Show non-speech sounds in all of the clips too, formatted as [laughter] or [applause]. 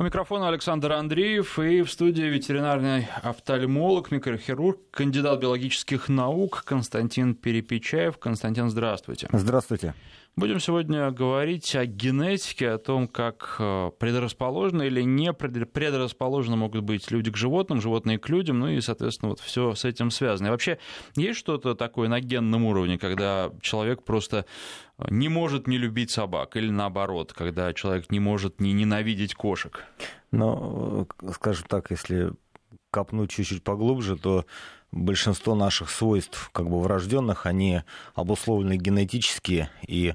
У микрофона Александр Андреев и в студии ветеринарный офтальмолог, микрохирург, кандидат биологических наук Константин Перепечаев. Константин, здравствуйте. Здравствуйте. Будем сегодня говорить о генетике, о том, как э, предрасположены или не предрасположены могут быть люди к животным, животные к людям, ну и, соответственно, вот все с этим связано. И вообще, есть что-то такое на генном уровне, когда человек просто не может не любить собак, или наоборот, когда человек не может не ненавидеть кошек? Ну, скажем так, если копнуть чуть-чуть поглубже, то большинство наших свойств, как бы врожденных, они обусловлены генетически и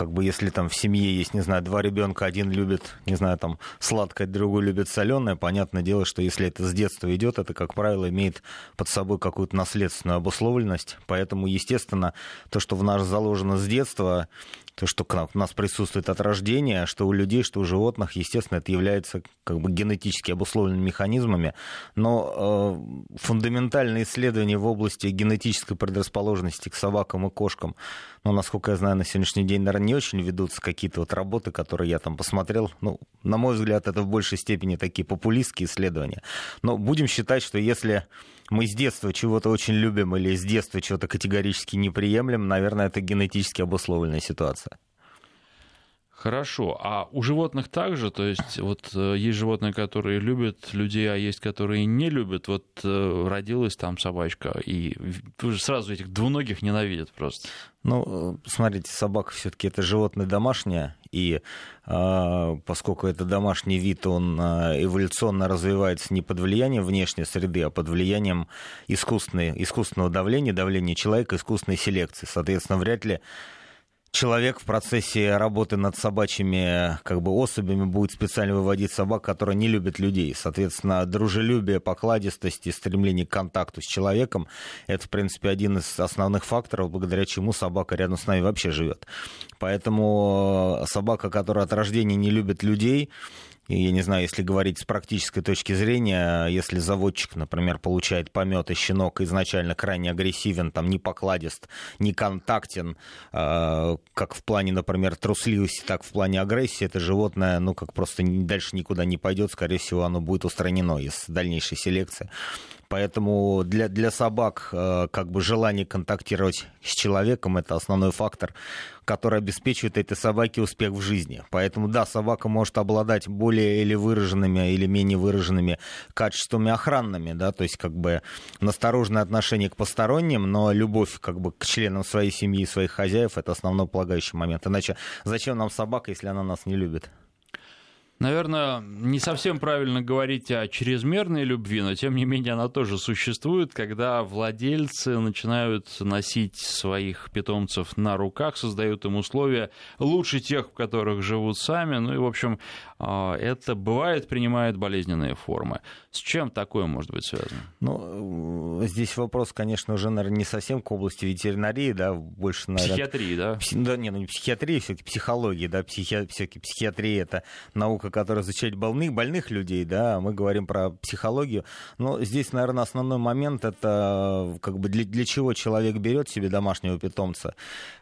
как бы если там в семье есть, не знаю, два ребенка, один любит, не знаю, там сладкое, другой любит соленое, понятное дело, что если это с детства идет, это, как правило, имеет под собой какую-то наследственную обусловленность. Поэтому, естественно, то, что в нас заложено с детства, то, что у нас присутствует от рождения, что у людей, что у животных, естественно, это является как бы генетически обусловленными механизмами. Но э, фундаментальные исследования в области генетической предрасположенности к собакам и кошкам, ну, насколько я знаю, на сегодняшний день, наверное, не очень ведутся какие-то вот работы, которые я там посмотрел. Ну, на мой взгляд, это в большей степени такие популистские исследования. Но будем считать, что если мы с детства чего-то очень любим или с детства чего-то категорически не приемлем, наверное, это генетически обусловленная ситуация. Хорошо. А у животных также? То есть вот э, есть животные, которые любят людей, а есть, которые не любят. Вот э, родилась там собачка, и сразу этих двуногих ненавидят просто. Ну, смотрите, собака все-таки это животное домашнее, и э, поскольку это домашний вид, он э, эволюционно развивается не под влиянием внешней среды, а под влиянием искусственной, искусственного давления, давления человека, искусственной селекции. Соответственно, вряд ли человек в процессе работы над собачьими как бы, особями будет специально выводить собак, которые не любят людей. Соответственно, дружелюбие, покладистость и стремление к контакту с человеком – это, в принципе, один из основных факторов, благодаря чему собака рядом с нами вообще живет. Поэтому собака, которая от рождения не любит людей, и, я не знаю, если говорить с практической точки зрения, если заводчик, например, получает помет, и щенок изначально крайне агрессивен, там, не покладист, не контактен, э, как в плане, например, трусливости, так в плане агрессии, это животное, ну, как просто дальше никуда не пойдет, скорее всего, оно будет устранено из дальнейшей селекции. Поэтому для, для собак э, как бы желание контактировать с человеком это основной фактор, который обеспечивает этой собаке успех в жизни. Поэтому да, собака может обладать более или выраженными или менее выраженными качествами охранными, да, то есть как бы настороженное отношение к посторонним, но любовь как бы к членам своей семьи, своих хозяев это основной полагающий момент. Иначе зачем нам собака, если она нас не любит? Наверное, не совсем правильно говорить о чрезмерной любви, но тем не менее она тоже существует, когда владельцы начинают носить своих питомцев на руках, создают им условия лучше тех, в которых живут сами. Ну и, в общем, это бывает, принимает болезненные формы. С чем такое может быть связано? Ну, здесь вопрос, конечно, уже, наверное, не совсем к области ветеринарии, да, больше, наверное... Психиатрии, да? Пси... Да, не, ну не психиатрии, все-таки психологии, да, психи... все-таки психиатрия — это наука, которая изучает больных, больных людей, да, мы говорим про психологию. Но здесь, наверное, основной момент это как бы для, для чего человек берет себе домашнего питомца.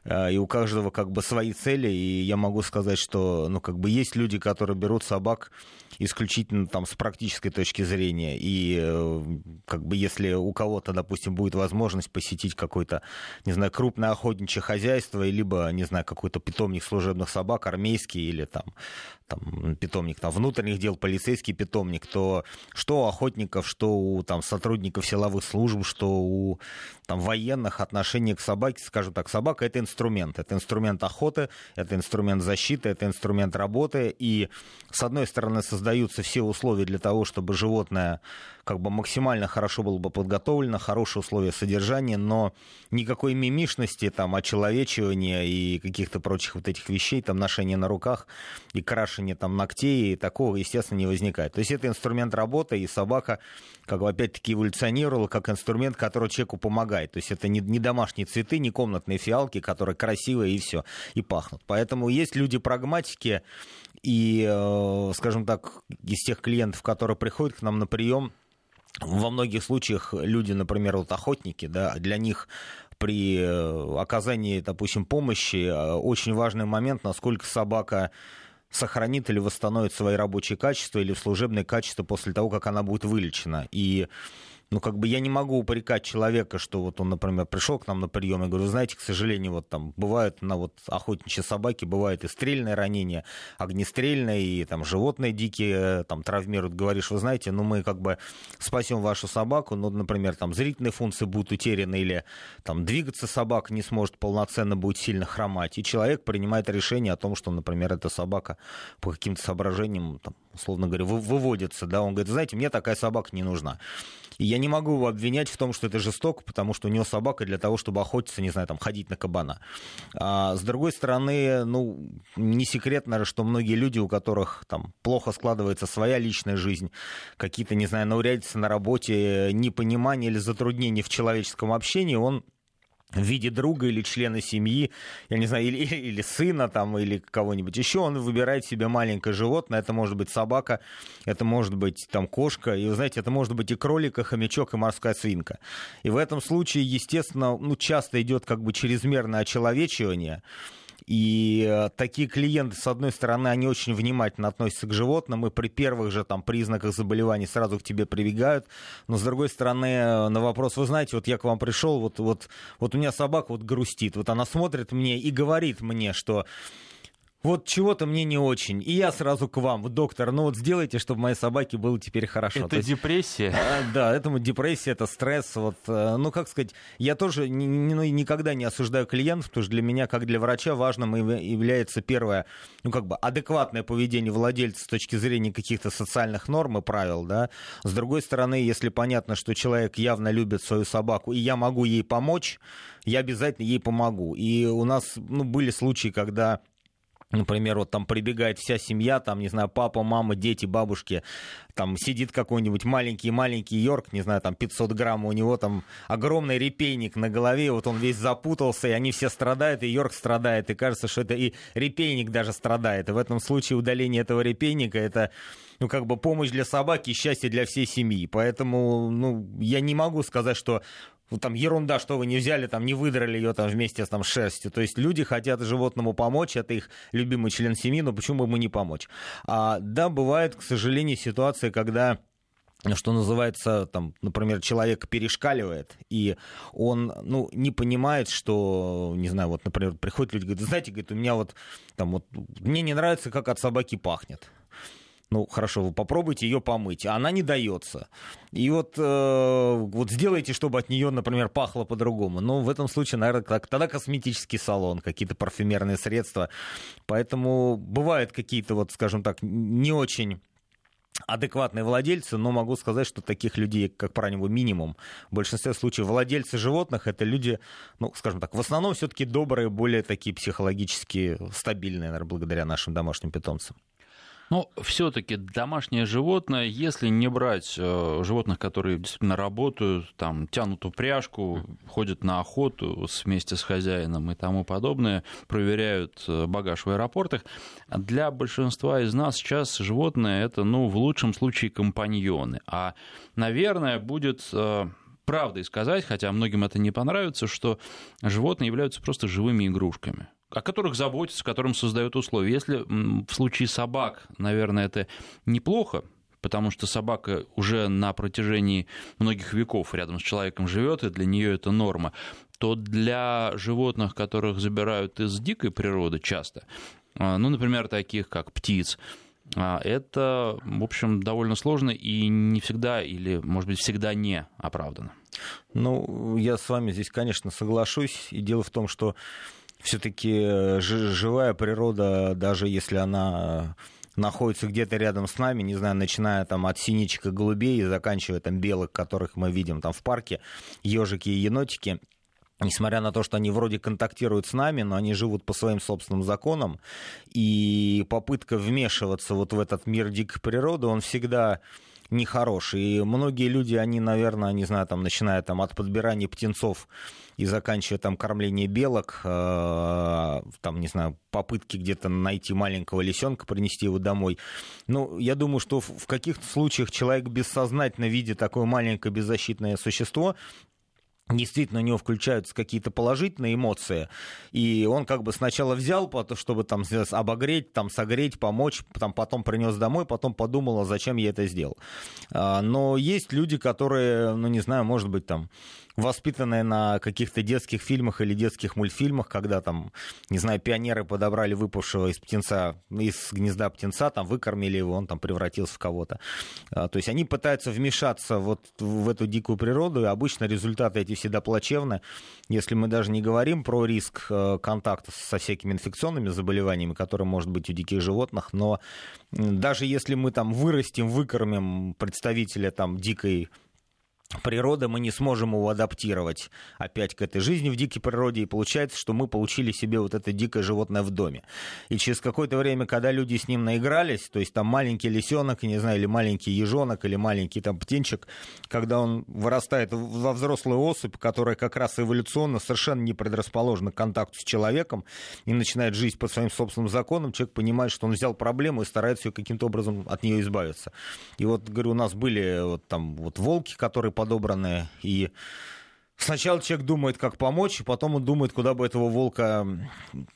Э, и у каждого как бы свои цели, и я могу сказать, что, ну, как бы есть люди, которые берут собак исключительно там с практической точки зрения. И э, как бы если у кого-то, допустим, будет возможность посетить какое-то, не знаю, крупное охотничье хозяйство, либо, не знаю, какой-то питомник служебных собак, армейский или там там, питомник там, внутренних дел, полицейский питомник, то что у охотников, что у там, сотрудников силовых служб, что у там, военных отношение к собаке, скажем так, собака это инструмент. Это инструмент охоты, это инструмент защиты, это инструмент работы. И, с одной стороны, создаются все условия для того, чтобы животное как бы максимально хорошо было бы подготовлено, хорошие условия содержания, но никакой мимишности, там, очеловечивания и каких-то прочих вот этих вещей, там, ношения на руках и крашения там ногтей, и такого, естественно, не возникает. То есть это инструмент работы, и собака, как бы, опять-таки, эволюционировала как инструмент, который человеку помогает. То есть это не, не домашние цветы, не комнатные фиалки, которые красивые и все, и пахнут. Поэтому есть люди-прагматики, и, э, скажем так, из тех клиентов, которые приходят к нам на прием, во многих случаях люди, например, вот охотники, да, для них при э, оказании, допустим, помощи э, очень важный момент, насколько собака сохранит или восстановит свои рабочие качества или служебные качества после того, как она будет вылечена. И ну, как бы я не могу упрекать человека, что вот он, например, пришел к нам на прием и говорю, знаете, к сожалению, вот там бывают на вот охотничьи собаки, бывают и стрельные ранения, огнестрельные, и там животные дикие там травмируют. Говоришь, вы знаете, ну, мы как бы спасем вашу собаку, ну, например, там зрительные функции будут утеряны, или там двигаться собака не сможет полноценно, будет сильно хромать. И человек принимает решение о том, что, например, эта собака по каким-то соображениям, там, условно говоря, выводится, да, он говорит, знаете, мне такая собака не нужна. И я не могу его обвинять в том, что это жестоко, потому что у него собака для того, чтобы охотиться, не знаю, там, ходить на кабана. А с другой стороны, ну, не секрет, наверное, что многие люди, у которых там плохо складывается своя личная жизнь, какие-то, не знаю, наурядицы на работе, непонимание или затруднения в человеческом общении, он в виде друга или члена семьи, я не знаю, или, [laughs] или сына там, или кого-нибудь. Еще, он выбирает себе маленькое животное, это может быть собака, это может быть там кошка, и, вы знаете, это может быть и кролик, и хомячок, и морская свинка. И в этом случае, естественно, ну, часто идет как бы чрезмерное очеловечивание, и э, такие клиенты, с одной стороны, они очень внимательно относятся к животным, и при первых же там признаках заболеваний сразу к тебе прибегают. Но с другой стороны, э, на вопрос, вы знаете, вот я к вам пришел, вот, вот, вот у меня собака вот грустит, вот она смотрит мне и говорит мне, что вот чего-то мне не очень. И я сразу к вам, доктор, ну вот сделайте, чтобы моей собаке было теперь хорошо. Это есть, депрессия? А, да, это депрессия, это стресс. Вот, э, ну, как сказать, я тоже ни, ни, ну, никогда не осуждаю клиентов, потому что для меня, как для врача, важным является первое, ну, как бы адекватное поведение владельца с точки зрения каких-то социальных норм и правил, да. С другой стороны, если понятно, что человек явно любит свою собаку, и я могу ей помочь, я обязательно ей помогу. И у нас, ну, были случаи, когда Например, вот там прибегает вся семья, там, не знаю, папа, мама, дети, бабушки, там сидит какой-нибудь маленький-маленький Йорк, не знаю, там 500 грамм, у него там огромный репейник на голове, вот он весь запутался, и они все страдают, и Йорк страдает, и кажется, что это и репейник даже страдает. И в этом случае удаление этого репейника это ну, как бы помощь для собаки счастье для всей семьи. Поэтому, ну, я не могу сказать, что там ерунда, что вы не взяли, там не выдрали ее там вместе с там шерстью. То есть люди хотят животному помочь, это их любимый член семьи, но почему бы ему не помочь? А, да, бывает, к сожалению, ситуация, когда что называется, там, например, человек перешкаливает, и он, ну, не понимает, что, не знаю, вот, например, приходят люди, говорят, знаете, говорит, у меня вот, там, вот, мне не нравится, как от собаки пахнет ну хорошо, вы попробуйте ее помыть, а она не дается. И вот, э, вот сделайте, чтобы от нее, например, пахло по-другому. Но в этом случае, наверное, тогда косметический салон, какие-то парфюмерные средства. Поэтому бывают какие-то, вот, скажем так, не очень адекватные владельцы, но могу сказать, что таких людей, как правило, минимум. В большинстве случаев владельцы животных это люди, ну, скажем так, в основном все-таки добрые, более такие психологически стабильные, наверное, благодаря нашим домашним питомцам. Но все-таки домашнее животное, если не брать э, животных, которые действительно работают, там, тянут упряжку, ходят на охоту вместе с хозяином и тому подобное, проверяют э, багаж в аэропортах, для большинства из нас сейчас животное это, ну, в лучшем случае компаньоны. А, наверное, будет э, правдой сказать, хотя многим это не понравится, что животные являются просто живыми игрушками о которых заботятся, которым создают условия. Если в случае собак, наверное, это неплохо, потому что собака уже на протяжении многих веков рядом с человеком живет, и для нее это норма, то для животных, которых забирают из дикой природы часто, а, ну, например, таких как птиц, а, это, в общем, довольно сложно и не всегда, или, может быть, всегда не оправдано. Ну, я с вами здесь, конечно, соглашусь. И дело в том, что все-таки э, живая природа, даже если она находится где-то рядом с нами, не знаю, начиная там от синичек и голубей и заканчивая там белых, которых мы видим там в парке, ежики и енотики, несмотря на то, что они вроде контактируют с нами, но они живут по своим собственным законам, и попытка вмешиваться вот в этот мир дикой природы, он всегда нехорош. И многие люди, они, наверное, не знаю, там, начиная там, от подбирания птенцов и заканчивая там кормление белок, э, там, не знаю, попытки где-то найти маленького лисенка, принести его домой. Ну, я думаю, что в каких-то случаях человек бессознательно видит такое маленькое беззащитное существо, действительно у него включаются какие-то положительные эмоции, и он как бы сначала взял, чтобы там обогреть, там согреть, помочь, там потом принес домой, потом подумал, а зачем я это сделал. А, но есть люди, которые, ну не знаю, может быть там воспитанные на каких-то детских фильмах или детских мультфильмах, когда там, не знаю, пионеры подобрали выпавшего из птенца, из гнезда птенца, там выкормили его, он там превратился в кого-то. А, то есть они пытаются вмешаться вот в эту дикую природу, и обычно результаты эти всегда плачевны. Если мы даже не говорим про риск э, контакта со всякими инфекционными заболеваниями, которые может быть у диких животных, но даже если мы там вырастим, выкормим представителя там дикой природы мы не сможем его адаптировать опять к этой жизни в дикой природе, и получается, что мы получили себе вот это дикое животное в доме. И через какое-то время, когда люди с ним наигрались, то есть там маленький лисенок, не знаю, или маленький ежонок, или маленький там птенчик, когда он вырастает во взрослую особь, которая как раз эволюционно совершенно не предрасположена к контакту с человеком и начинает жить по своим собственным законам, человек понимает, что он взял проблему и старается ее каким-то образом от нее избавиться. И вот, говорю, у нас были вот там вот волки, которые подобраны. И сначала человек думает, как помочь, потом он думает, куда бы этого волка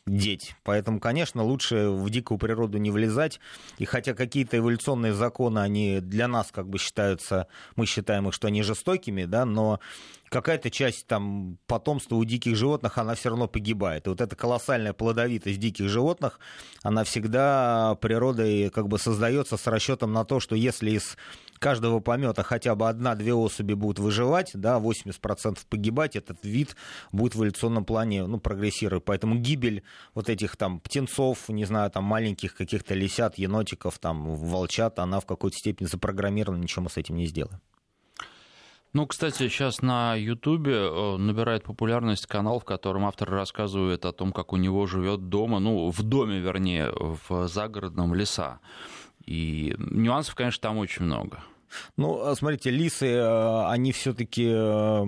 деть. Поэтому, конечно, лучше в дикую природу не влезать. И хотя какие-то эволюционные законы, они для нас как бы считаются, мы считаем их, что они жестокими, да, но какая-то часть там потомства у диких животных, она все равно погибает. И вот эта колоссальная плодовитость диких животных, она всегда природой как бы создается с расчетом на то, что если из каждого помета хотя бы одна-две особи будут выживать, да, 80% погибать, этот вид будет в эволюционном плане ну, прогрессировать. Поэтому гибель вот этих там птенцов, не знаю, там маленьких каких-то лисят, енотиков, там волчат, она в какой-то степени запрограммирована, ничего мы с этим не сделаем. Ну, кстати, сейчас на Ютубе э, набирает популярность канал, в котором автор рассказывает о том, как у него живет дома, ну, в доме, вернее, в загородном леса. И нюансов, конечно, там очень много. Ну, а смотрите, лисы, э, они все-таки, э,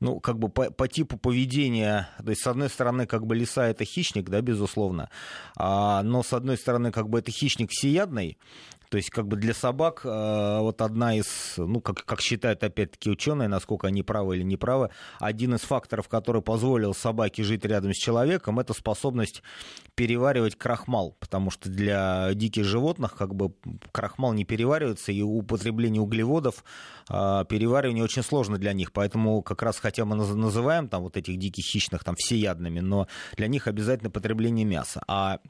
ну, как бы по, по типу поведения, то есть, с одной стороны, как бы лиса это хищник, да, безусловно, а, но с одной стороны, как бы это хищник всеядный, то есть, как бы для собак э, вот одна из, ну, как, как считают опять-таки ученые, насколько они правы или не правы, один из факторов, который позволил собаке жить рядом с человеком, это способность переваривать крахмал, потому что для диких животных как бы крахмал не переваривается, и употребление углеводов, э, переваривание очень сложно для них, поэтому как раз, хотя мы называем там вот этих диких хищных там всеядными, но для них обязательно потребление мяса. А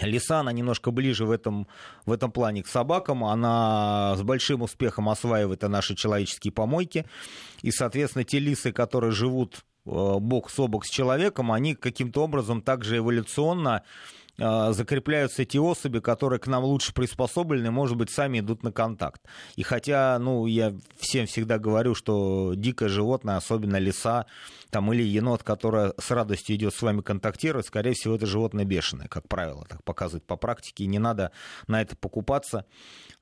Лиса, она немножко ближе в этом, в этом плане к собакам. Она с большим успехом осваивает наши человеческие помойки. И, соответственно, те лисы, которые живут э, бок с бок с человеком, они каким-то образом также эволюционно закрепляются эти особи, которые к нам лучше приспособлены, может быть, сами идут на контакт. И хотя, ну, я всем всегда говорю, что дикое животное, особенно лиса, там, или енот, который с радостью идет с вами контактировать, скорее всего, это животное бешеное, как правило, так показывает по практике, и не надо на это покупаться.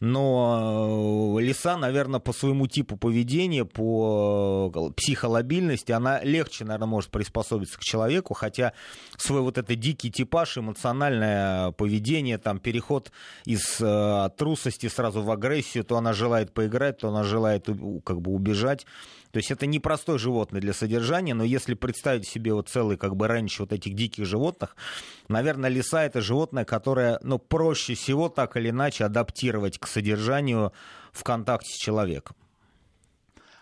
Но э, лиса, наверное, по своему типу поведения, по э, психолобильности, она легче, наверное, может приспособиться к человеку, хотя свой вот этот дикий типаж, эмоциональное поведение, там, переход из э, трусости сразу в агрессию, то она желает поиграть, то она желает как бы убежать. То есть это непростое животное для содержания, но если представить себе вот целый как бы раньше вот этих диких животных, наверное, лиса это животное, которое, ну, проще всего так или иначе адаптировать к содержанию в контакте с человеком.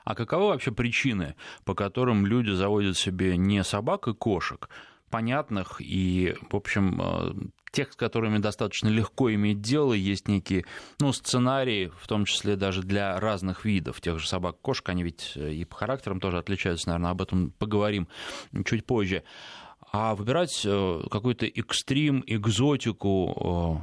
А каковы вообще причины, по которым люди заводят себе не собак и кошек, понятных и, в общем, э, тех, с которыми достаточно легко иметь дело, есть некие ну, сценарии, в том числе даже для разных видов тех же собак, кошек, они ведь э, и по характерам тоже отличаются, наверное, об этом поговорим чуть позже. А выбирать э, какой-то экстрим, экзотику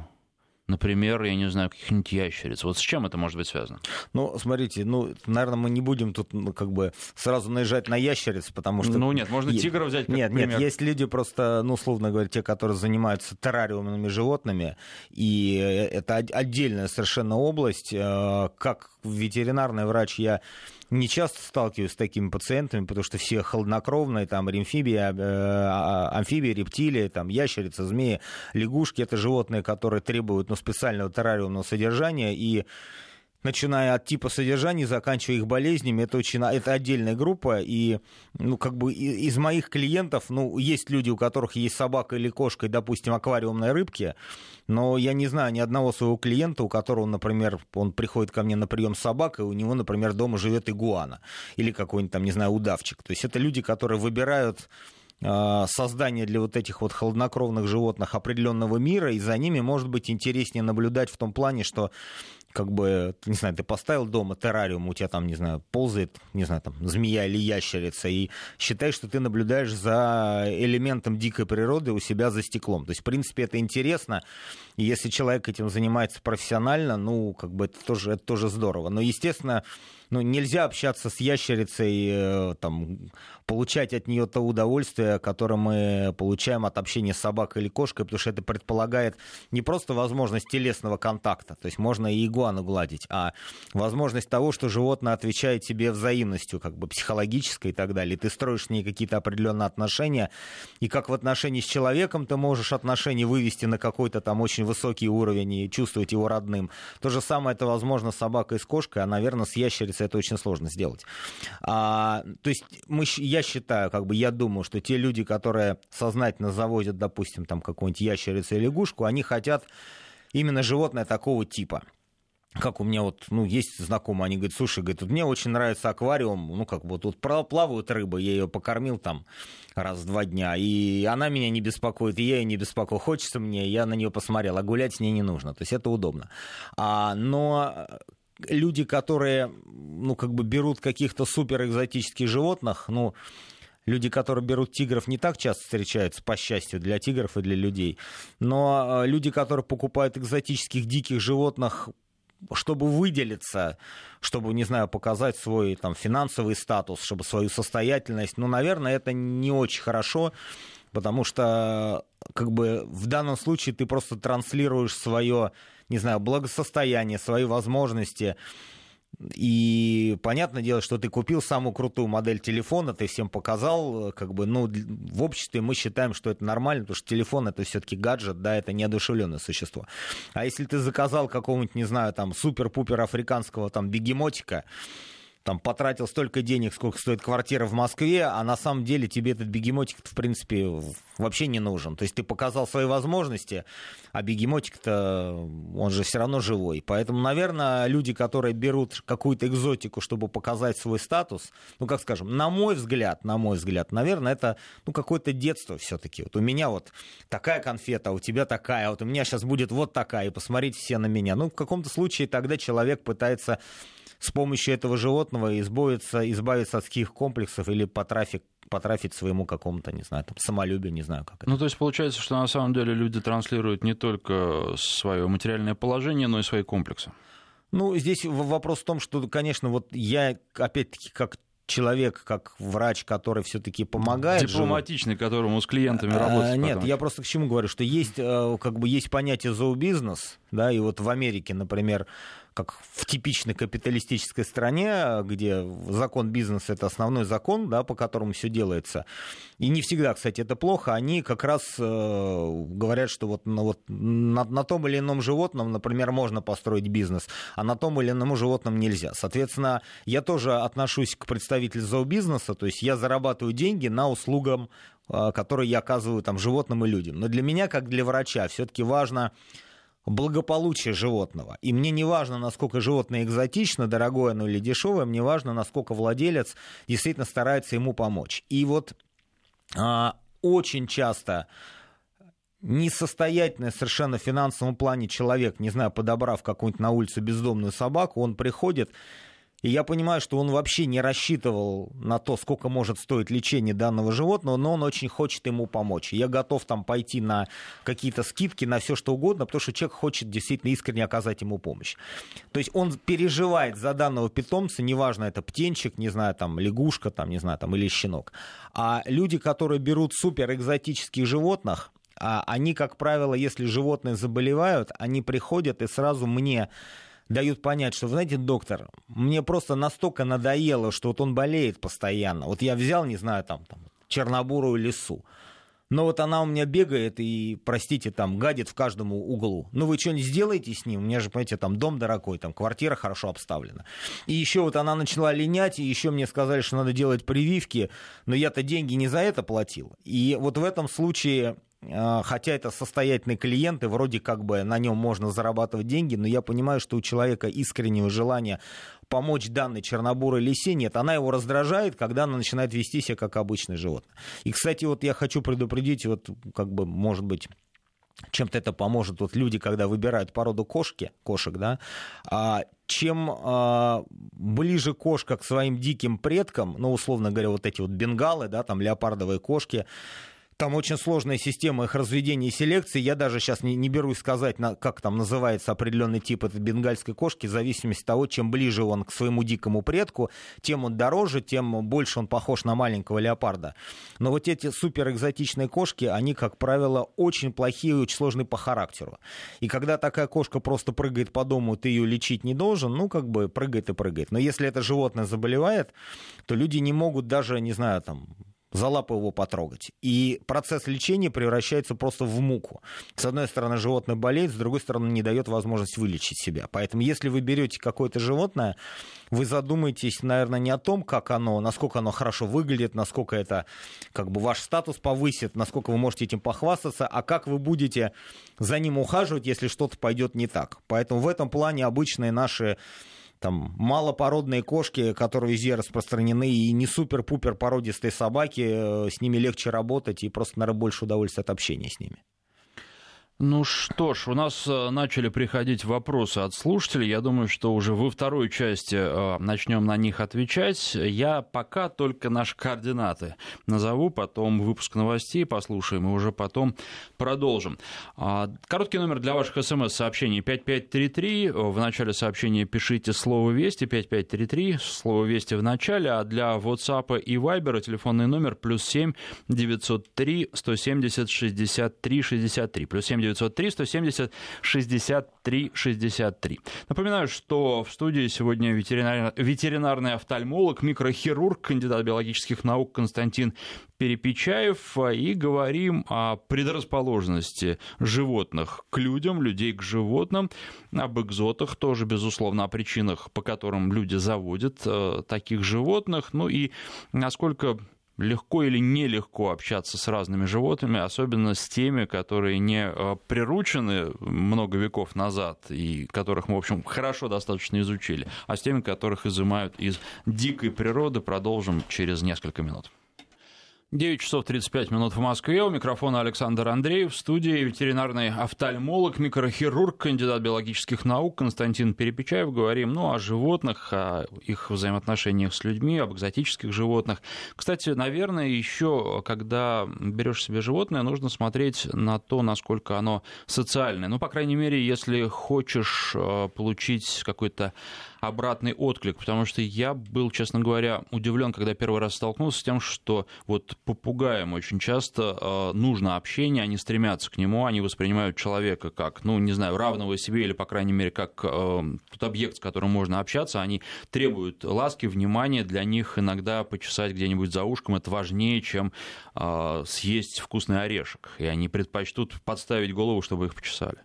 например, я не знаю, каких-нибудь ящериц. Вот с чем это может быть связано? Ну, смотрите, ну, наверное, мы не будем тут ну, как бы сразу наезжать на ящериц, потому что... Ну, нет, можно тигра взять как Нет, пример. нет, есть люди просто, ну, условно говоря, те, которые занимаются террариумными животными, и это отдельная совершенно область. Э, как ветеринарный врач я не часто сталкиваюсь с такими пациентами, потому что все холоднокровные, там, ремфибии, э, а, а, амфибии, рептилии, там, ящерицы, змеи, лягушки, это животные, которые требуют, ну, специального террариумного содержания, и начиная от типа содержания, заканчивая их болезнями, это очень, это отдельная группа, и, ну, как бы из моих клиентов, ну, есть люди, у которых есть собака или кошка, и, допустим, аквариумные рыбки, но я не знаю ни одного своего клиента, у которого, например, он приходит ко мне на прием с собакой, у него, например, дома живет игуана, или какой-нибудь там, не знаю, удавчик. То есть это люди, которые выбирают а, создание для вот этих вот холоднокровных животных определенного мира, и за ними может быть интереснее наблюдать в том плане, что как бы, не знаю, ты поставил дома террариум, у тебя там, не знаю, ползает, не знаю, там, змея или ящерица, и считаешь, что ты наблюдаешь за элементом дикой природы у себя за стеклом. То есть, в принципе, это интересно, и если человек этим занимается профессионально, ну, как бы это тоже, это тоже здорово. Но, естественно, ну, нельзя общаться с ящерицей, э, там, получать от нее то удовольствие, которое мы получаем от общения с собакой или кошкой, потому что это предполагает не просто возможность телесного контакта, то есть можно и игуану гладить, а возможность того, что животное отвечает тебе взаимностью, как бы психологической и так далее. Ты строишь с ней какие-то определенные отношения, и как в отношении с человеком ты можешь отношения вывести на какой-то там очень высокий уровень и чувствовать его родным. То же самое это возможно с собакой и с кошкой, а, наверное, с ящерицей это очень сложно сделать. А, то есть мы, я считаю, как бы я думаю, что те люди, которые сознательно заводят, допустим, там какую-нибудь ящерицу или лягушку, они хотят именно животное такого типа как у меня вот, ну, есть знакомые, они говорят, слушай, говорят, мне очень нравится аквариум, ну, как бы тут плавают рыбы, я ее покормил там раз в два дня, и она меня не беспокоит, и я ее не беспокою, хочется мне, я на нее посмотрел, а гулять с ней не нужно, то есть это удобно. А, но люди, которые, ну, как бы берут каких-то супер экзотических животных, ну, люди, которые берут тигров, не так часто встречаются, по счастью, для тигров и для людей. Но э, люди, которые покупают экзотических диких животных, чтобы выделиться, чтобы, не знаю, показать свой там, финансовый статус, чтобы свою состоятельность, ну, наверное, это не очень хорошо, потому что как бы в данном случае ты просто транслируешь свое не знаю, благосостояние, свои возможности. И понятное дело, что ты купил самую крутую модель телефона, ты всем показал, как бы, ну, в обществе мы считаем, что это нормально, потому что телефон это все-таки гаджет, да, это неодушевленное существо. А если ты заказал какого-нибудь, не знаю, там, супер-пупер африканского там бегемотика, там потратил столько денег, сколько стоит квартира в Москве, а на самом деле тебе этот бегемотик, в принципе, вообще не нужен. То есть ты показал свои возможности, а бегемотик-то, он же все равно живой. Поэтому, наверное, люди, которые берут какую-то экзотику, чтобы показать свой статус, ну, как скажем, на мой взгляд, на мой взгляд, наверное, это, ну, какое-то детство все-таки. Вот у меня вот такая конфета, а у тебя такая, а вот у меня сейчас будет вот такая, и посмотрите все на меня. Ну, в каком-то случае тогда человек пытается с помощью этого животного избавиться, избавиться от каких комплексов или потрафить потрафить своему какому-то, не знаю, там, самолюбию, не знаю, как это. Ну, то есть получается, что на самом деле люди транслируют не только свое материальное положение, но и свои комплексы. Ну, здесь вопрос в том, что, конечно, вот я, опять-таки, как человек, как врач, который все-таки помогает. Дипломатичный, живу... которому с клиентами а, работать. Нет, потом. я просто к чему говорю, что есть, э, как бы, есть понятие зообизнес, да, и вот в Америке, например, как в типичной капиталистической стране, где закон бизнеса это основной закон, да, по которому все делается. И не всегда, кстати, это плохо. Они как раз э, говорят, что вот, ну, вот на, на том или ином животном, например, можно построить бизнес, а на том или ином животном нельзя. Соответственно, я тоже отношусь к представителю зообизнеса, то есть я зарабатываю деньги на услугам, э, которые я оказываю там животным и людям. Но для меня, как для врача, все-таки важно благополучие животного. И мне не важно, насколько животное экзотично, дорогое оно или дешевое, мне важно, насколько владелец действительно старается ему помочь. И вот а, очень часто несостоятельный совершенно в финансовом плане человек, не знаю, подобрав какую-нибудь на улицу бездомную собаку, он приходит и я понимаю, что он вообще не рассчитывал на то, сколько может стоить лечение данного животного, но он очень хочет ему помочь. Я готов там пойти на какие-то скидки, на все что угодно, потому что человек хочет действительно искренне оказать ему помощь. То есть он переживает за данного питомца, неважно, это птенчик, не знаю, там, лягушка, там, не знаю, там, или щенок. А люди, которые берут супер экзотических животных, а они, как правило, если животные заболевают, они приходят и сразу мне дают понять, что, знаете, доктор, мне просто настолько надоело, что вот он болеет постоянно. Вот я взял, не знаю, там, там чернобурую лису. но вот она у меня бегает и, простите, там, гадит в каждом углу. Ну, вы что-нибудь сделаете с ним? У меня же, понимаете, там дом дорогой, там квартира хорошо обставлена. И еще вот она начала линять, и еще мне сказали, что надо делать прививки, но я-то деньги не за это платил. И вот в этом случае хотя это состоятельный клиент, и вроде как бы на нем можно зарабатывать деньги, но я понимаю, что у человека искреннего желания помочь данной чернобурой лисе нет. Она его раздражает, когда она начинает вести себя как обычное животное. И, кстати, вот я хочу предупредить, вот как бы, может быть, чем-то это поможет. Вот люди, когда выбирают породу кошки, кошек, да, а чем а, ближе кошка к своим диким предкам, ну, условно говоря, вот эти вот бенгалы, да, там леопардовые кошки, там очень сложная система их разведения и селекции. Я даже сейчас не, не берусь сказать, на, как там называется определенный тип этой бенгальской кошки, в зависимости от того, чем ближе он к своему дикому предку, тем он дороже, тем больше он похож на маленького леопарда. Но вот эти суперэкзотичные кошки, они, как правило, очень плохие и очень сложные по характеру. И когда такая кошка просто прыгает по дому, ты ее лечить не должен, ну, как бы прыгает и прыгает. Но если это животное заболевает, то люди не могут даже, не знаю, там, за лапу его потрогать. И процесс лечения превращается просто в муку. С одной стороны, животное болеет, с другой стороны, не дает возможность вылечить себя. Поэтому, если вы берете какое-то животное, вы задумаетесь, наверное, не о том, как оно, насколько оно хорошо выглядит, насколько это как бы ваш статус повысит, насколько вы можете этим похвастаться, а как вы будете за ним ухаживать, если что-то пойдет не так. Поэтому в этом плане обычные наши там малопородные кошки, которые везде распространены, и не супер-пупер породистые собаки, э, с ними легче работать и просто, наверное, больше удовольствия от общения с ними. Ну что ж, у нас э, начали приходить вопросы от слушателей. Я думаю, что уже во второй части э, начнем на них отвечать. Я пока только наши координаты назову, потом выпуск новостей послушаем и уже потом продолжим. А, короткий номер для ваших смс-сообщений 5533. В начале сообщения пишите слово «Вести» 5533, слово «Вести» в начале, а для WhatsApp и Viber телефонный номер плюс 7 903 170 63 63 плюс 7 903 170 63 63. Напоминаю, что в студии сегодня ветеринар... ветеринарный офтальмолог, микрохирург, кандидат биологических наук Константин Перепечаев. И говорим о предрасположенности животных к людям, людей к животным, об экзотах тоже, безусловно, о причинах, по которым люди заводят э, таких животных, ну и насколько легко или нелегко общаться с разными животными, особенно с теми, которые не э, приручены много веков назад и которых мы, в общем, хорошо достаточно изучили, а с теми, которых изымают из дикой природы. Продолжим через несколько минут. 9 часов 35 минут в Москве. У микрофона Александр Андреев. В студии ветеринарный офтальмолог, микрохирург, кандидат биологических наук Константин Перепечаев. Говорим ну, о животных, о их взаимоотношениях с людьми, об экзотических животных. Кстати, наверное, еще, когда берешь себе животное, нужно смотреть на то, насколько оно социальное. Ну, по крайней мере, если хочешь э, получить какой-то обратный отклик, потому что я был, честно говоря, удивлен, когда первый раз столкнулся с тем, что вот попугаям очень часто э, нужно общение, они стремятся к нему, они воспринимают человека как, ну, не знаю, равного себе или, по крайней мере, как э, тот объект, с которым можно общаться, они требуют ласки, внимания, для них иногда почесать где-нибудь за ушком это важнее, чем э, съесть вкусный орешек, и они предпочтут подставить голову, чтобы их почесали.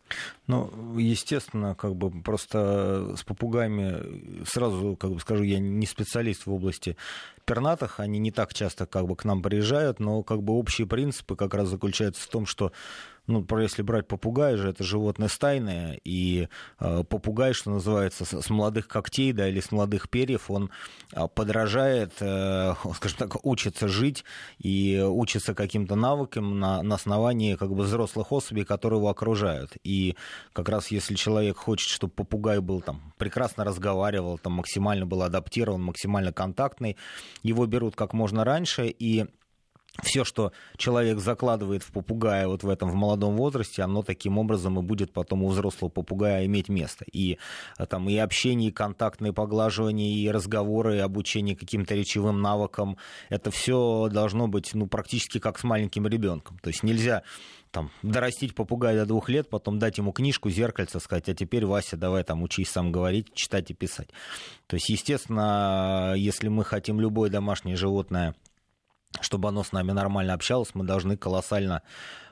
Ну, естественно, как бы просто с попугаями сразу, как бы скажу, я не специалист в области пернатых, они не так часто как бы к нам приезжают, но как бы общие принципы как раз заключаются в том, что ну, если брать попугая же, это животное стайное, и э, попугай, что называется, с, молодых когтей, да, или с молодых перьев, он э, подражает, э, [laughs] скажем так, учится жить и учится каким-то навыкам на, на основании как бы взрослых особей, которые его окружают. И как раз если человек хочет, чтобы попугай был там прекрасно разговаривал, там максимально был адаптирован, максимально контактный, его берут как можно раньше, и все, что человек закладывает в попугая вот в этом в молодом возрасте, оно таким образом и будет потом у взрослого попугая иметь место. И э, там и общение, и контактные поглаживания, и разговоры, и обучение каким-то речевым навыкам, это все должно быть ну, практически как с маленьким ребенком. То есть нельзя там, дорастить попугая до двух лет, потом дать ему книжку, зеркальце, сказать, а теперь, Вася, давай там учись сам говорить, читать и писать. То есть, естественно, если мы хотим любое домашнее животное чтобы оно с нами нормально общалось, мы должны колоссально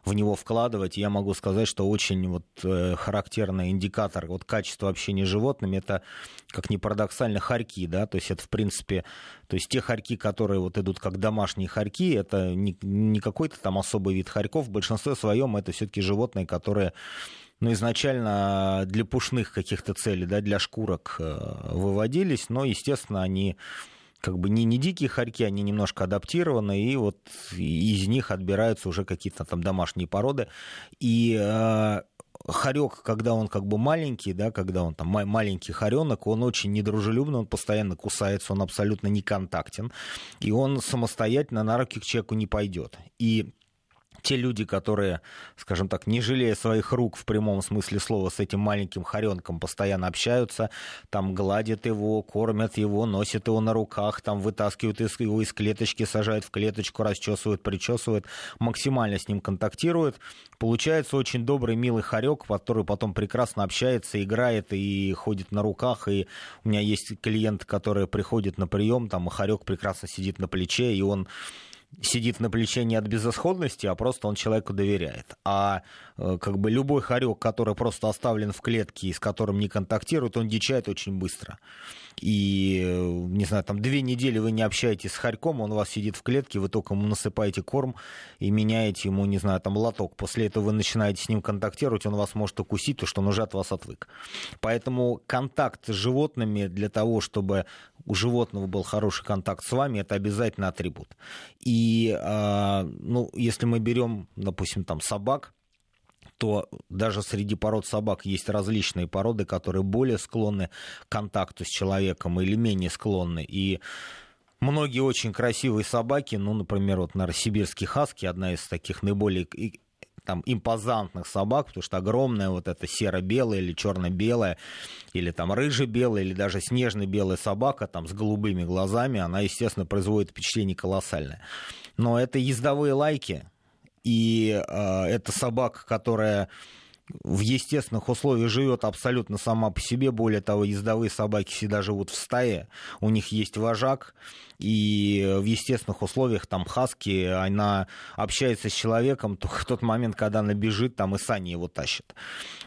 в него вкладывать. Я могу сказать, что очень вот, э, характерный индикатор вот, качества общения с животными, это, как ни парадоксально, хорьки. Да? То есть это, в принципе, то есть те хорьки, которые вот идут как домашние хорьки, это не, не какой-то там особый вид хорьков. В большинстве своем это все-таки животные, которые ну, изначально для пушных каких-то целей, да, для шкурок э, выводились, но, естественно, они как бы не, не дикие хорьки, они немножко адаптированы, и вот из них отбираются уже какие-то там домашние породы. И э, хорек, когда он как бы маленький, да, когда он там маленький хоренок, он очень недружелюбный, он постоянно кусается, он абсолютно не контактен, и он самостоятельно на руки к человеку не пойдет. И те люди, которые, скажем так, не жалея своих рук в прямом смысле слова с этим маленьким хоренком постоянно общаются, там гладят его, кормят его, носят его на руках, там вытаскивают его из клеточки, сажают в клеточку, расчесывают, причесывают, максимально с ним контактируют. Получается очень добрый, милый хорек, который потом прекрасно общается, играет и ходит на руках. И у меня есть клиент, который приходит на прием, там, и хорек прекрасно сидит на плече, и он сидит на плече не от безысходности, а просто он человеку доверяет. А э, как бы любой хорек, который просто оставлен в клетке и с которым не контактирует, он дичает очень быстро и, не знаю, там две недели вы не общаетесь с хорьком, он у вас сидит в клетке, вы только ему насыпаете корм и меняете ему, не знаю, там лоток. После этого вы начинаете с ним контактировать, он вас может укусить, то что он уже от вас отвык. Поэтому контакт с животными для того, чтобы у животного был хороший контакт с вами, это обязательно атрибут. И, э, ну, если мы берем, допустим, там собак, то даже среди пород собак есть различные породы, которые более склонны к контакту с человеком или менее склонны. И многие очень красивые собаки, ну, например, вот, наверное, сибирский хаски, одна из таких наиболее там импозантных собак, потому что огромная вот эта серо-белая или черно-белая, или там рыже-белая, или даже снежно-белая собака там с голубыми глазами, она, естественно, производит впечатление колоссальное. Но это ездовые лайки, и э, это собака, которая в естественных условиях живет абсолютно сама по себе. Более того, ездовые собаки всегда живут в стае. У них есть вожак. И в естественных условиях там хаски, она общается с человеком [laughs] в тот момент, когда она бежит, там и сани его тащат.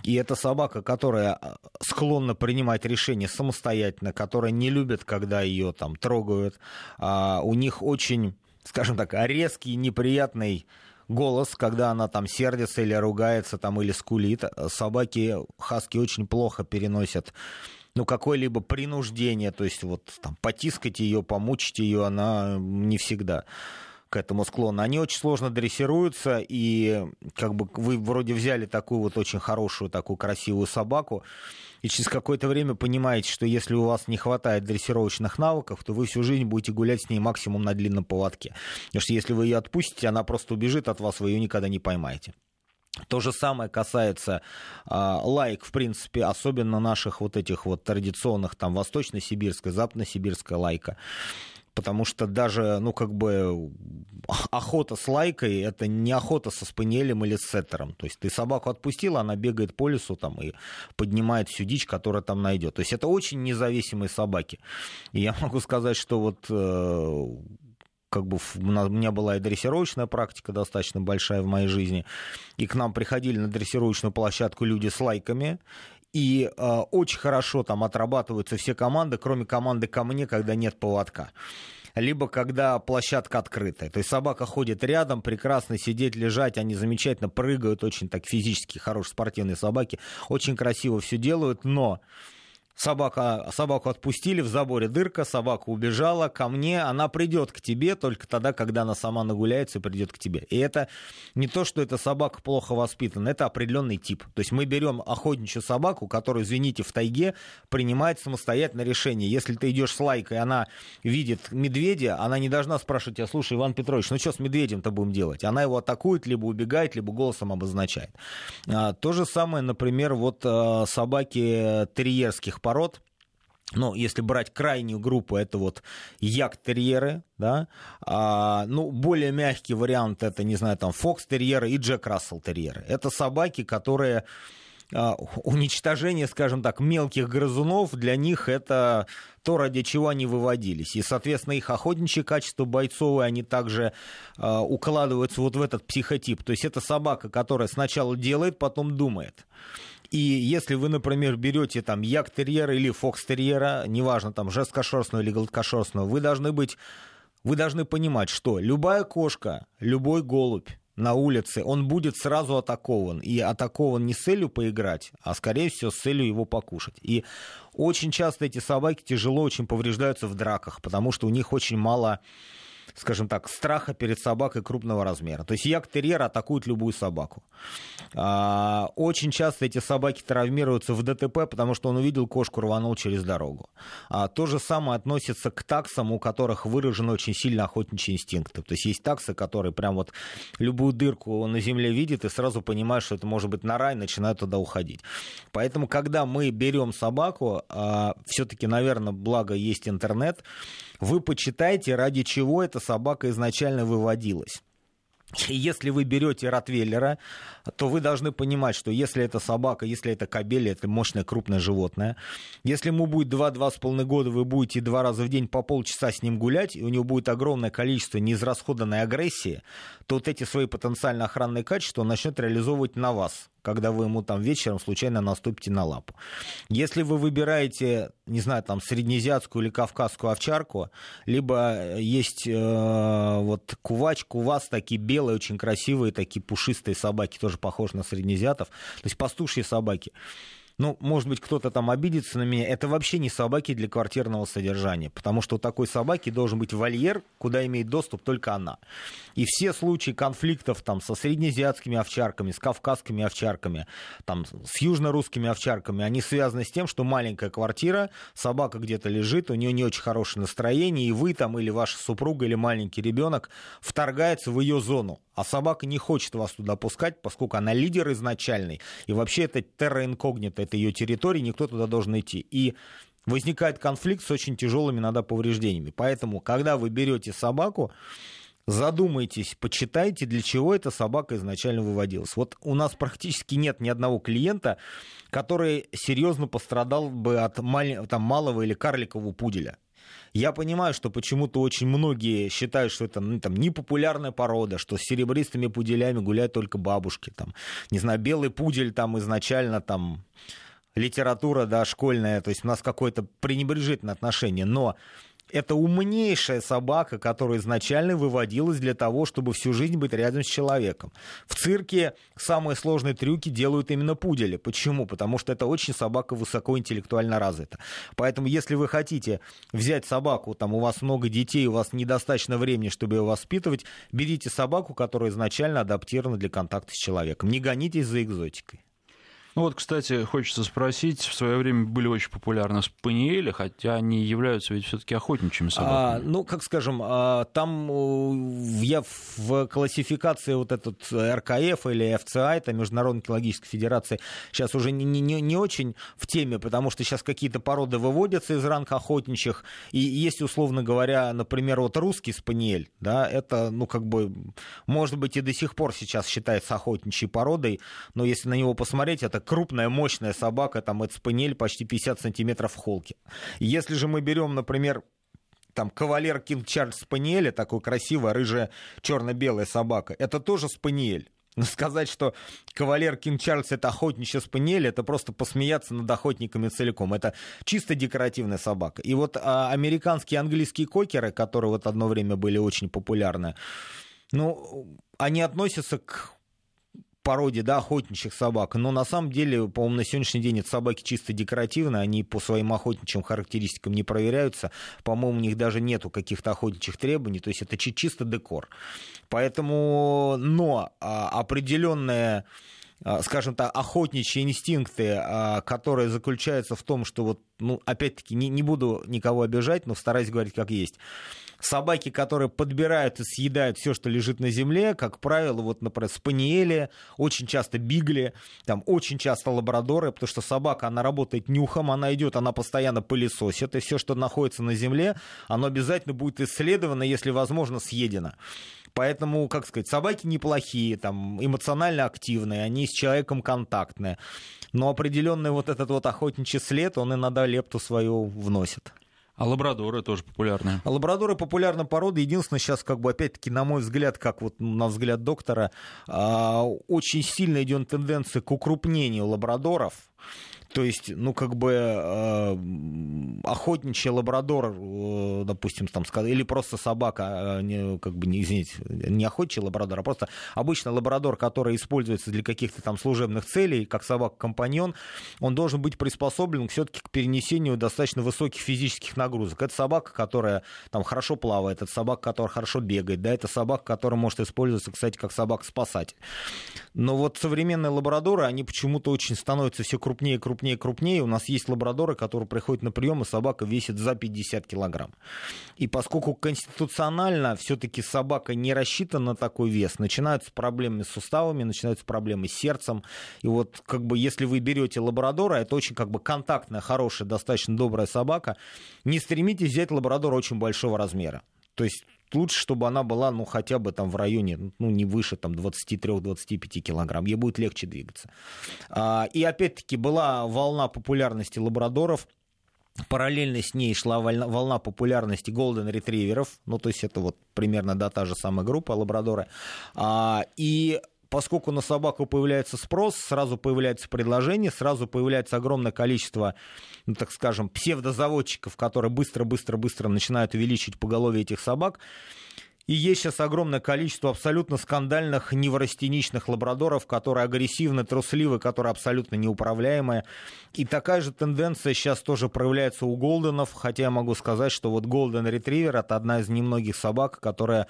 И это собака, которая э, склонна принимать решения самостоятельно, которая не любит, когда ее там трогают. А у них очень, скажем так, резкий, неприятный голос, когда она там сердится или ругается там или скулит. Собаки хаски очень плохо переносят ну, какое-либо принуждение, то есть вот там потискать ее, помучить ее, она не всегда к этому склонна. Они очень сложно дрессируются, и как бы вы вроде взяли такую вот очень хорошую, такую красивую собаку, и через какое-то время понимаете, что если у вас не хватает дрессировочных навыков, то вы всю жизнь будете гулять с ней максимум на длинном поводке. Потому что если вы ее отпустите, она просто убежит от вас, вы ее никогда не поймаете. То же самое касается э, лайк, в принципе, особенно наших вот этих вот традиционных, там, восточно-сибирская, западно-сибирская лайка потому что даже, ну, как бы охота с лайкой — это не охота со спаниелем или с сеттером. То есть ты собаку отпустила, она бегает по лесу там и поднимает всю дичь, которая там найдет. То есть это очень независимые собаки. И я могу сказать, что вот э, как бы у меня была и дрессировочная практика достаточно большая в моей жизни, и к нам приходили на дрессировочную площадку люди с лайками, и э, очень хорошо там отрабатываются все команды, кроме команды ко мне, когда нет поводка либо когда площадка открытая. То есть собака ходит рядом, прекрасно сидеть, лежать, они замечательно прыгают, очень так физически хорошие спортивные собаки, очень красиво все делают, но Собака, собаку отпустили, в заборе дырка, собака убежала ко мне, она придет к тебе только тогда, когда она сама нагуляется и придет к тебе. И это не то, что эта собака плохо воспитана, это определенный тип. То есть мы берем охотничью собаку, которая, извините, в тайге принимает самостоятельное решение. Если ты идешь с лайкой, она видит медведя, она не должна спрашивать тебя, слушай, Иван Петрович, ну что с медведем-то будем делать? Она его атакует, либо убегает, либо голосом обозначает. А, то же самое, например, вот а, собаки терьерских пород. Ну, если брать крайнюю группу, это вот як-терьеры, да, а, ну, более мягкий вариант, это, не знаю, там, фокс-терьеры и джек-рассел-терьеры. Это собаки, которые а, уничтожение, скажем так, мелких грызунов для них это то, ради чего они выводились. И, соответственно, их охотничьи качества бойцовые, они также э, укладываются вот в этот психотип. То есть это собака, которая сначала делает, потом думает. И если вы, например, берете там як-терьера или фокс-терьера, неважно, там жесткошерстного или гладкошерстного, вы должны быть, вы должны понимать, что любая кошка, любой голубь, на улице, он будет сразу атакован. И атакован не с целью поиграть, а, скорее всего, с целью его покушать. И очень часто эти собаки тяжело очень повреждаются в драках, потому что у них очень мало скажем так, страха перед собакой крупного размера. То есть як-терьер атакует любую собаку. А, очень часто эти собаки травмируются в ДТП, потому что он увидел кошку, рванул через дорогу. А, то же самое относится к таксам, у которых выражены очень сильно охотничьи инстинкты. То есть есть таксы, которые прям вот любую дырку на земле видят и сразу понимают, что это может быть нора, и начинают туда уходить. Поэтому, когда мы берем собаку, а, все-таки, наверное, благо есть интернет, вы почитайте, ради чего эта собака изначально выводилась. Если вы берете ротвейлера, то вы должны понимать, что если это собака, если это кобель, это мощное крупное животное. Если ему будет 2-2,5 года, вы будете два раза в день по полчаса с ним гулять, и у него будет огромное количество неизрасходанной агрессии, то вот эти свои потенциально охранные качества он начнет реализовывать на вас когда вы ему там вечером случайно наступите на лапу. Если вы выбираете, не знаю, там среднеазиатскую или кавказскую овчарку, либо есть э, вот кувач, кувас, такие белые, очень красивые, такие пушистые собаки, тоже похожи на среднеазиатов, то есть пастушьи собаки ну, может быть, кто-то там обидится на меня, это вообще не собаки для квартирного содержания, потому что у такой собаки должен быть вольер, куда имеет доступ только она. И все случаи конфликтов там со среднеазиатскими овчарками, с кавказскими овчарками, там, с южно-русскими овчарками, они связаны с тем, что маленькая квартира, собака где-то лежит, у нее не очень хорошее настроение, и вы там или ваша супруга или маленький ребенок вторгается в ее зону а собака не хочет вас туда пускать, поскольку она лидер изначальный, и вообще это терра инкогнито, это ее территория, никто туда должен идти. И возникает конфликт с очень тяжелыми иногда повреждениями. Поэтому, когда вы берете собаку, задумайтесь, почитайте, для чего эта собака изначально выводилась. Вот у нас практически нет ни одного клиента, который серьезно пострадал бы от мал... там, малого или карликового пуделя. Я понимаю, что почему-то очень многие считают, что это ну, там, непопулярная порода, что с серебристыми пуделями гуляют только бабушки. Там, не знаю, белый пудель там изначально там литература, да, школьная, то есть у нас какое-то пренебрежительное отношение. Но это умнейшая собака, которая изначально выводилась для того, чтобы всю жизнь быть рядом с человеком. В цирке самые сложные трюки делают именно пудели. Почему? Потому что это очень собака высокоинтеллектуально развита. Поэтому, если вы хотите взять собаку, там у вас много детей, у вас недостаточно времени, чтобы ее воспитывать, берите собаку, которая изначально адаптирована для контакта с человеком. Не гонитесь за экзотикой. Ну вот, кстати, хочется спросить, в свое время были очень популярны спаниели, хотя они являются ведь все-таки охотничьими а, собаками. А, ну, как скажем, а, там э, я в классификации вот этот РКФ или ФЦА, это Международная экологическая федерация, сейчас уже не, не, не очень в теме, потому что сейчас какие-то породы выводятся из ранга охотничьих, и есть, условно говоря, например, вот русский спаниель, да, это, ну, как бы, может быть, и до сих пор сейчас считается охотничьей породой, но если на него посмотреть, это крупная, мощная собака, там это почти 50 сантиметров в холке. Если же мы берем, например, там кавалер Кинг Чарльз Спаниеля, такой красивая, рыжая, черно-белая собака, это тоже спаниель. Но сказать, что кавалер Кинг Чарльз это охотничья спаниель, это просто посмеяться над охотниками целиком. Это чисто декоративная собака. И вот а, американские и английские кокеры, которые вот одно время были очень популярны, ну, они относятся к породе, да, охотничьих собак, но на самом деле, по-моему, на сегодняшний день это собаки чисто декоративные, они по своим охотничьим характеристикам не проверяются, по-моему, у них даже нету каких-то охотничьих требований, то есть это чисто декор. Поэтому, но а, определенная скажем так, охотничьи инстинкты, а, которые заключаются в том, что вот, ну, опять-таки, не, не буду никого обижать, но стараюсь говорить как есть собаки, которые подбирают и съедают все, что лежит на земле, как правило, вот, например, спаниели, очень часто бигли, там очень часто лабрадоры, потому что собака, она работает нюхом, она идет, она постоянно пылесосит, и все, что находится на земле, оно обязательно будет исследовано, если возможно, съедено. Поэтому, как сказать, собаки неплохие, там, эмоционально активные, они с человеком контактная. Но определенный вот этот вот охотничий след, он иногда лепту свою вносит. А лабрадоры тоже популярны. А лабрадоры популярна порода. Единственное, сейчас, как бы, опять-таки, на мой взгляд, как вот на взгляд доктора, а, очень сильно идет тенденция к укрупнению лабрадоров. То есть, ну, как бы э, охотничий лабрадор, э, допустим, там, или просто собака, э, не, как бы, не, извините, не охотничий лабрадор, а просто обычный лабрадор, который используется для каких-то там служебных целей, как собака-компаньон, он должен быть приспособлен все-таки к перенесению достаточно высоких физических нагрузок. Это собака, которая там хорошо плавает, это собака, которая хорошо бегает, да, это собака, которая может использоваться, кстати, как собака-спасатель. Но вот современные лабрадоры, они почему-то очень становятся все крупнее и крупнее крупнее крупнее. У нас есть лабрадоры, которые приходят на прием, и собака весит за 50 килограмм. И поскольку конституционально все-таки собака не рассчитана на такой вес, начинаются проблемы с суставами, начинаются проблемы с сердцем. И вот как бы если вы берете лабрадора, это очень как бы контактная, хорошая, достаточно добрая собака, не стремитесь взять лабрадора очень большого размера. То есть лучше, чтобы она была, ну, хотя бы там в районе, ну, не выше там 23-25 килограмм. Ей будет легче двигаться. А, и опять-таки была волна популярности лабрадоров. Параллельно с ней шла волна популярности голден ретриверов, ну, то есть это вот примерно да, та же самая группа лабрадоры. А, и поскольку на собаку появляется спрос, сразу появляется предложение, сразу появляется огромное количество, ну, так скажем, псевдозаводчиков, которые быстро-быстро-быстро начинают увеличивать поголовье этих собак. И есть сейчас огромное количество абсолютно скандальных неврастеничных лабрадоров, которые агрессивны, трусливы, которые абсолютно неуправляемые. И такая же тенденция сейчас тоже проявляется у голденов, хотя я могу сказать, что вот голден ретривер это одна из немногих собак, которая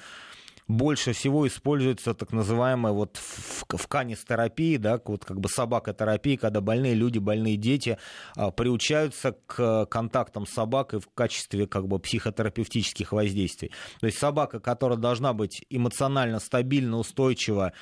больше всего используется так называемая вот в, в канистерапии, да, вот как бы собакотерапии, когда больные люди, больные дети а, приучаются к контактам с собакой в качестве как бы психотерапевтических воздействий. То есть собака, которая должна быть эмоционально стабильно, устойчива,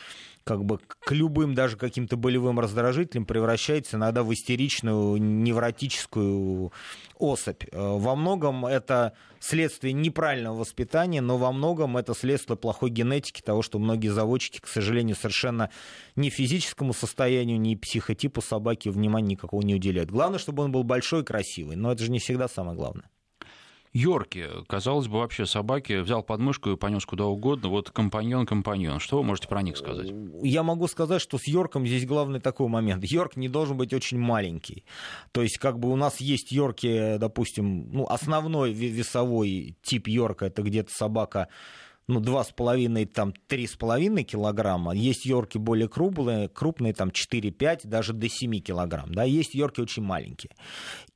как бы к любым даже каким-то болевым раздражителям превращается иногда в истеричную невротическую особь. Э, во многом это следствие неправильного воспитания, но во многом это следствие плохой генетики, того, что многие заводчики, к сожалению, совершенно ни физическому состоянию, ни психотипу собаки внимания никакого не уделяют. Главное, чтобы он был большой и красивый, но это же не всегда самое главное. Йорки, казалось бы, вообще собаки взял подмышку и понес куда угодно. Вот компаньон-компаньон. Что вы можете про них сказать? Я могу сказать, что с Йорком здесь главный такой момент. Йорк не должен быть очень маленький. То есть, как бы у нас есть Йорки, допустим, ну, основной весовой тип Йорка, это где-то собака ну, 2,5, там, 3,5 килограмма. Есть йорки более крупные, крупные, там, 4-5, даже до 7 килограмм. Да? Есть йорки очень маленькие.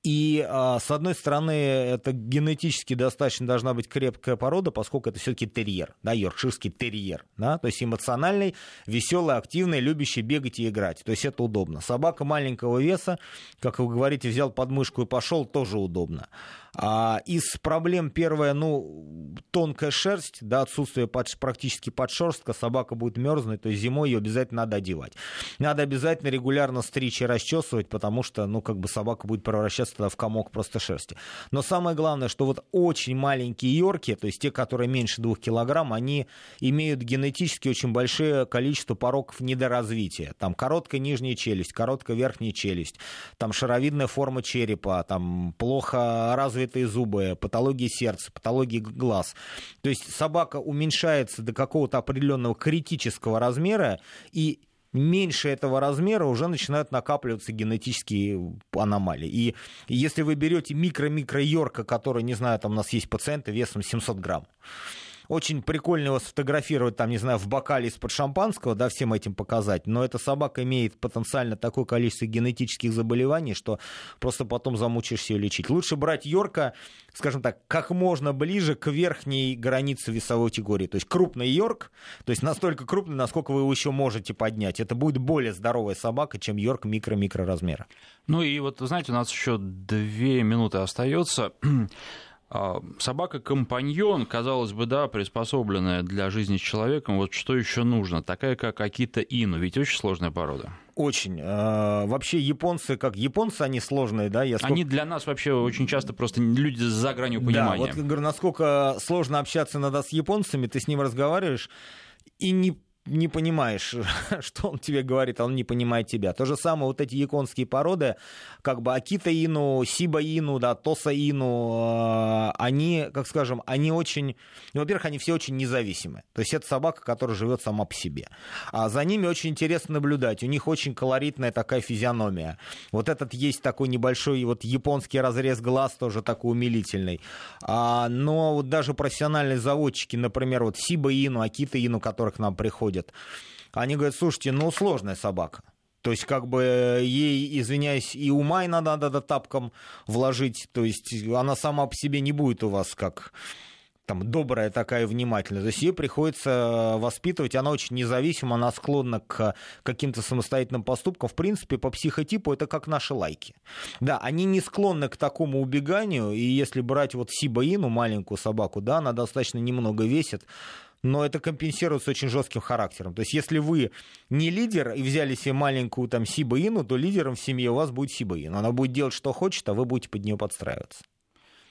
И, а, с одной стороны, это генетически достаточно должна быть крепкая порода, поскольку это все-таки терьер, да, йоркширский терьер. Да? То есть эмоциональный, веселый, активный, любящий бегать и играть. То есть это удобно. Собака маленького веса, как вы говорите, взял подмышку и пошел, тоже удобно. А из проблем первое, ну, тонкая шерсть, да, отсутствие под, практически подшерстка, собака будет мерзнуть, то есть зимой ее обязательно надо одевать. Надо обязательно регулярно стричь и расчесывать, потому что, ну, как бы собака будет превращаться тогда в комок просто шерсти. Но самое главное, что вот очень маленькие йорки, то есть те, которые меньше двух килограмм, они имеют генетически очень большое количество пороков недоразвития. Там короткая нижняя челюсть, короткая верхняя челюсть, там шаровидная форма черепа, там плохо развитый развитые зубы, патологии сердца, патологии глаз. То есть собака уменьшается до какого-то определенного критического размера, и меньше этого размера уже начинают накапливаться генетические аномалии. И если вы берете микро-микро-йорка, который, не знаю, там у нас есть пациенты весом 700 грамм, очень прикольно его сфотографировать, там, не знаю, в бокале из-под шампанского, да, всем этим показать, но эта собака имеет потенциально такое количество генетических заболеваний, что просто потом замучаешься ее лечить. Лучше брать Йорка, скажем так, как можно ближе к верхней границе весовой категории. То есть крупный Йорк, то есть настолько крупный, насколько вы его еще можете поднять. Это будет более здоровая собака, чем Йорк микро-микро размера. Ну и вот, знаете, у нас еще две минуты остается. А, собака-компаньон, казалось бы, да, приспособленная для жизни с человеком, вот что еще нужно? Такая, как Акита Ину, ведь очень сложная порода. Очень. А, вообще японцы, как японцы, они сложные, да? Я сколько... Они для нас вообще очень часто просто люди за гранью понимания. Да, вот говорю, насколько сложно общаться иногда с японцами, ты с ним разговариваешь, и не не понимаешь, [laughs] что он тебе говорит, а он не понимает тебя. То же самое вот эти японские породы, как бы Акита-ину, Сиба-ину, да, Тоса-ину, э, они, как скажем, они очень, ну, во-первых, они все очень независимы. То есть это собака, которая живет сама по себе. А за ними очень интересно наблюдать. У них очень колоритная такая физиономия. Вот этот есть такой небольшой вот японский разрез глаз, тоже такой умилительный. А, но вот даже профессиональные заводчики, например, вот Сиба-ину, Акита-ину, которые к нам приходят, приходят, они говорят, слушайте, ну сложная собака. То есть, как бы ей, извиняюсь, и ума иногда надо тапком вложить. То есть, она сама по себе не будет у вас как там, добрая такая внимательная. То есть ее приходится воспитывать, она очень независима, она склонна к каким-то самостоятельным поступкам. В принципе, по психотипу это как наши лайки. Да, они не склонны к такому убеганию, и если брать вот Сибаину, маленькую собаку, да, она достаточно немного весит, но это компенсируется очень жестким характером. То есть, если вы не лидер и взяли себе маленькую там Сибаину, то лидером в семье у вас будет Сибаин. Она будет делать, что хочет, а вы будете под нее подстраиваться.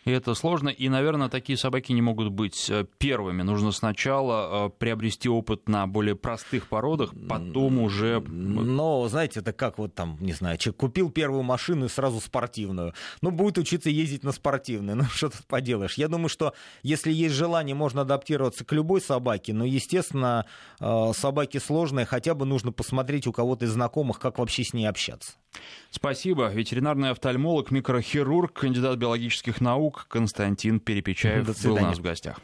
И это сложно, и, наверное, такие собаки не могут быть э, первыми. Нужно сначала э, приобрести опыт на более простых породах, потом уже... Но, знаете, это как вот там, не знаю, человек купил первую машину и сразу спортивную. Ну, будет учиться ездить на спортивной. [laughs] Ну, что тут поделаешь. Я думаю, что если есть желание, можно адаптироваться к любой собаке, но, естественно, э, собаки сложные, хотя бы нужно посмотреть у кого-то из знакомых, как вообще с ней общаться. Спасибо. Ветеринарный офтальмолог, микрохирург, кандидат биологических наук Константин Перепечаев был у нас в гостях.